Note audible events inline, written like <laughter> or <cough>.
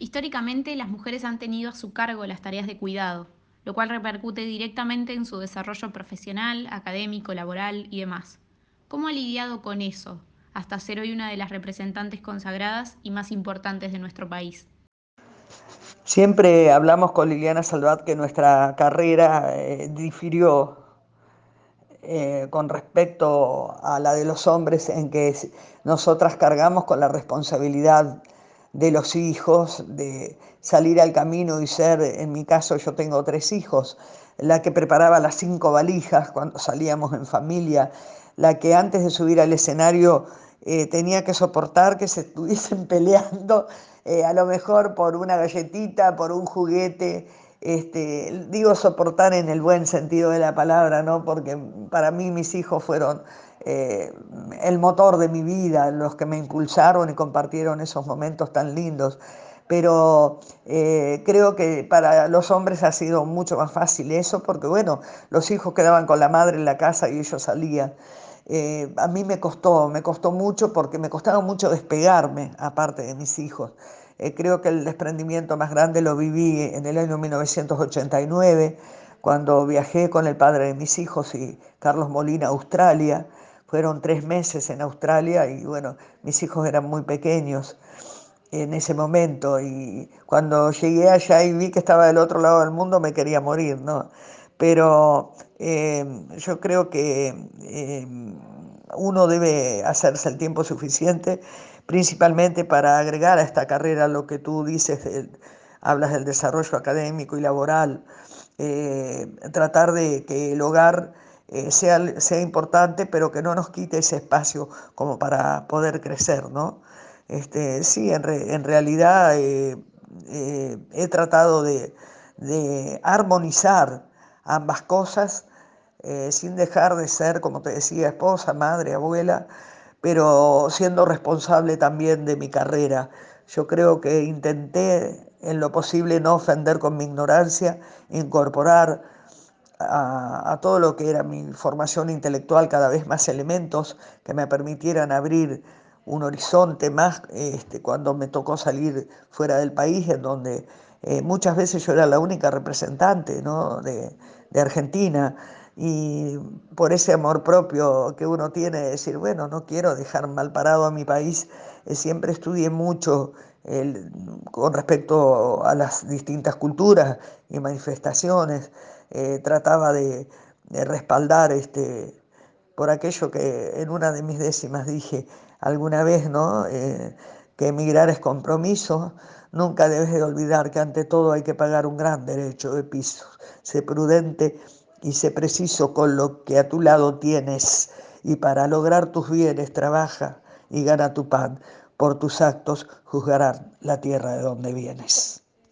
Históricamente, las mujeres han tenido a su cargo las tareas de cuidado, lo cual repercute directamente en su desarrollo profesional, académico, laboral y demás. ¿Cómo ha lidiado con eso, hasta ser hoy una de las representantes consagradas y más importantes de nuestro país? Siempre hablamos con Liliana Salvat que nuestra carrera eh, difirió eh, con respecto a la de los hombres en que nosotras cargamos con la responsabilidad de los hijos, de salir al camino y ser, en mi caso yo tengo tres hijos, la que preparaba las cinco valijas cuando salíamos en familia, la que antes de subir al escenario eh, tenía que soportar que se estuviesen <laughs> peleando, eh, a lo mejor por una galletita, por un juguete, este, digo soportar en el buen sentido de la palabra, ¿no? porque para mí mis hijos fueron eh, el motor de mi vida, los que me impulsaron y compartieron esos momentos tan lindos. Pero eh, creo que para los hombres ha sido mucho más fácil eso, porque bueno, los hijos quedaban con la madre en la casa y ellos salían. Eh, a mí me costó, me costó mucho porque me costaba mucho despegarme, aparte de mis hijos. Creo que el desprendimiento más grande lo viví en el año 1989, cuando viajé con el padre de mis hijos y Carlos Molina a Australia. Fueron tres meses en Australia y bueno, mis hijos eran muy pequeños en ese momento y cuando llegué allá y vi que estaba del otro lado del mundo me quería morir, ¿no? Pero eh, yo creo que eh, uno debe hacerse el tiempo suficiente, principalmente para agregar a esta carrera lo que tú dices, hablas del desarrollo académico y laboral, eh, tratar de que el hogar eh, sea, sea importante, pero que no nos quite ese espacio como para poder crecer, ¿no? Este, sí, en, realidad eh, he tratado de, de, armonizar ambas cosas sin dejar de ser, como te decía, esposa, madre, abuela, pero siendo responsable también de mi carrera. Yo creo que intenté en lo posible no ofender con mi ignorancia, incorporar a, todo lo que era mi formación intelectual cada vez más elementos que me permitieran abrir un horizonte más este, cuando me tocó salir fuera del país, en donde eh, muchas veces yo era la única representante de, Argentina y por ese amor propio que uno tiene de decir, bueno, no quiero dejar mal parado a mi país, eh, siempre estudié mucho con respecto a las distintas culturas y manifestaciones. Eh, trataba de, respaldar este, por aquello que en una de mis décimas dije alguna vez, ¿no? Eh, que emigrar es compromiso, nunca debes de olvidar que ante todo hay que pagar un gran derecho de piso. Sé prudente y sé preciso con lo que a tu lado tienes y para lograr tus bienes trabaja y gana tu pan. Por tus actos juzgarán la tierra de donde vienes.